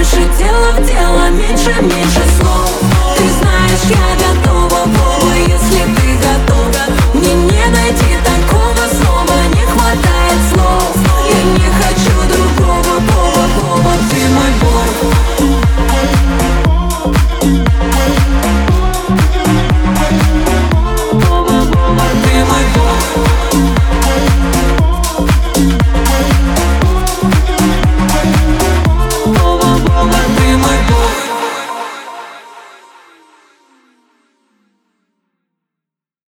больше дело в деле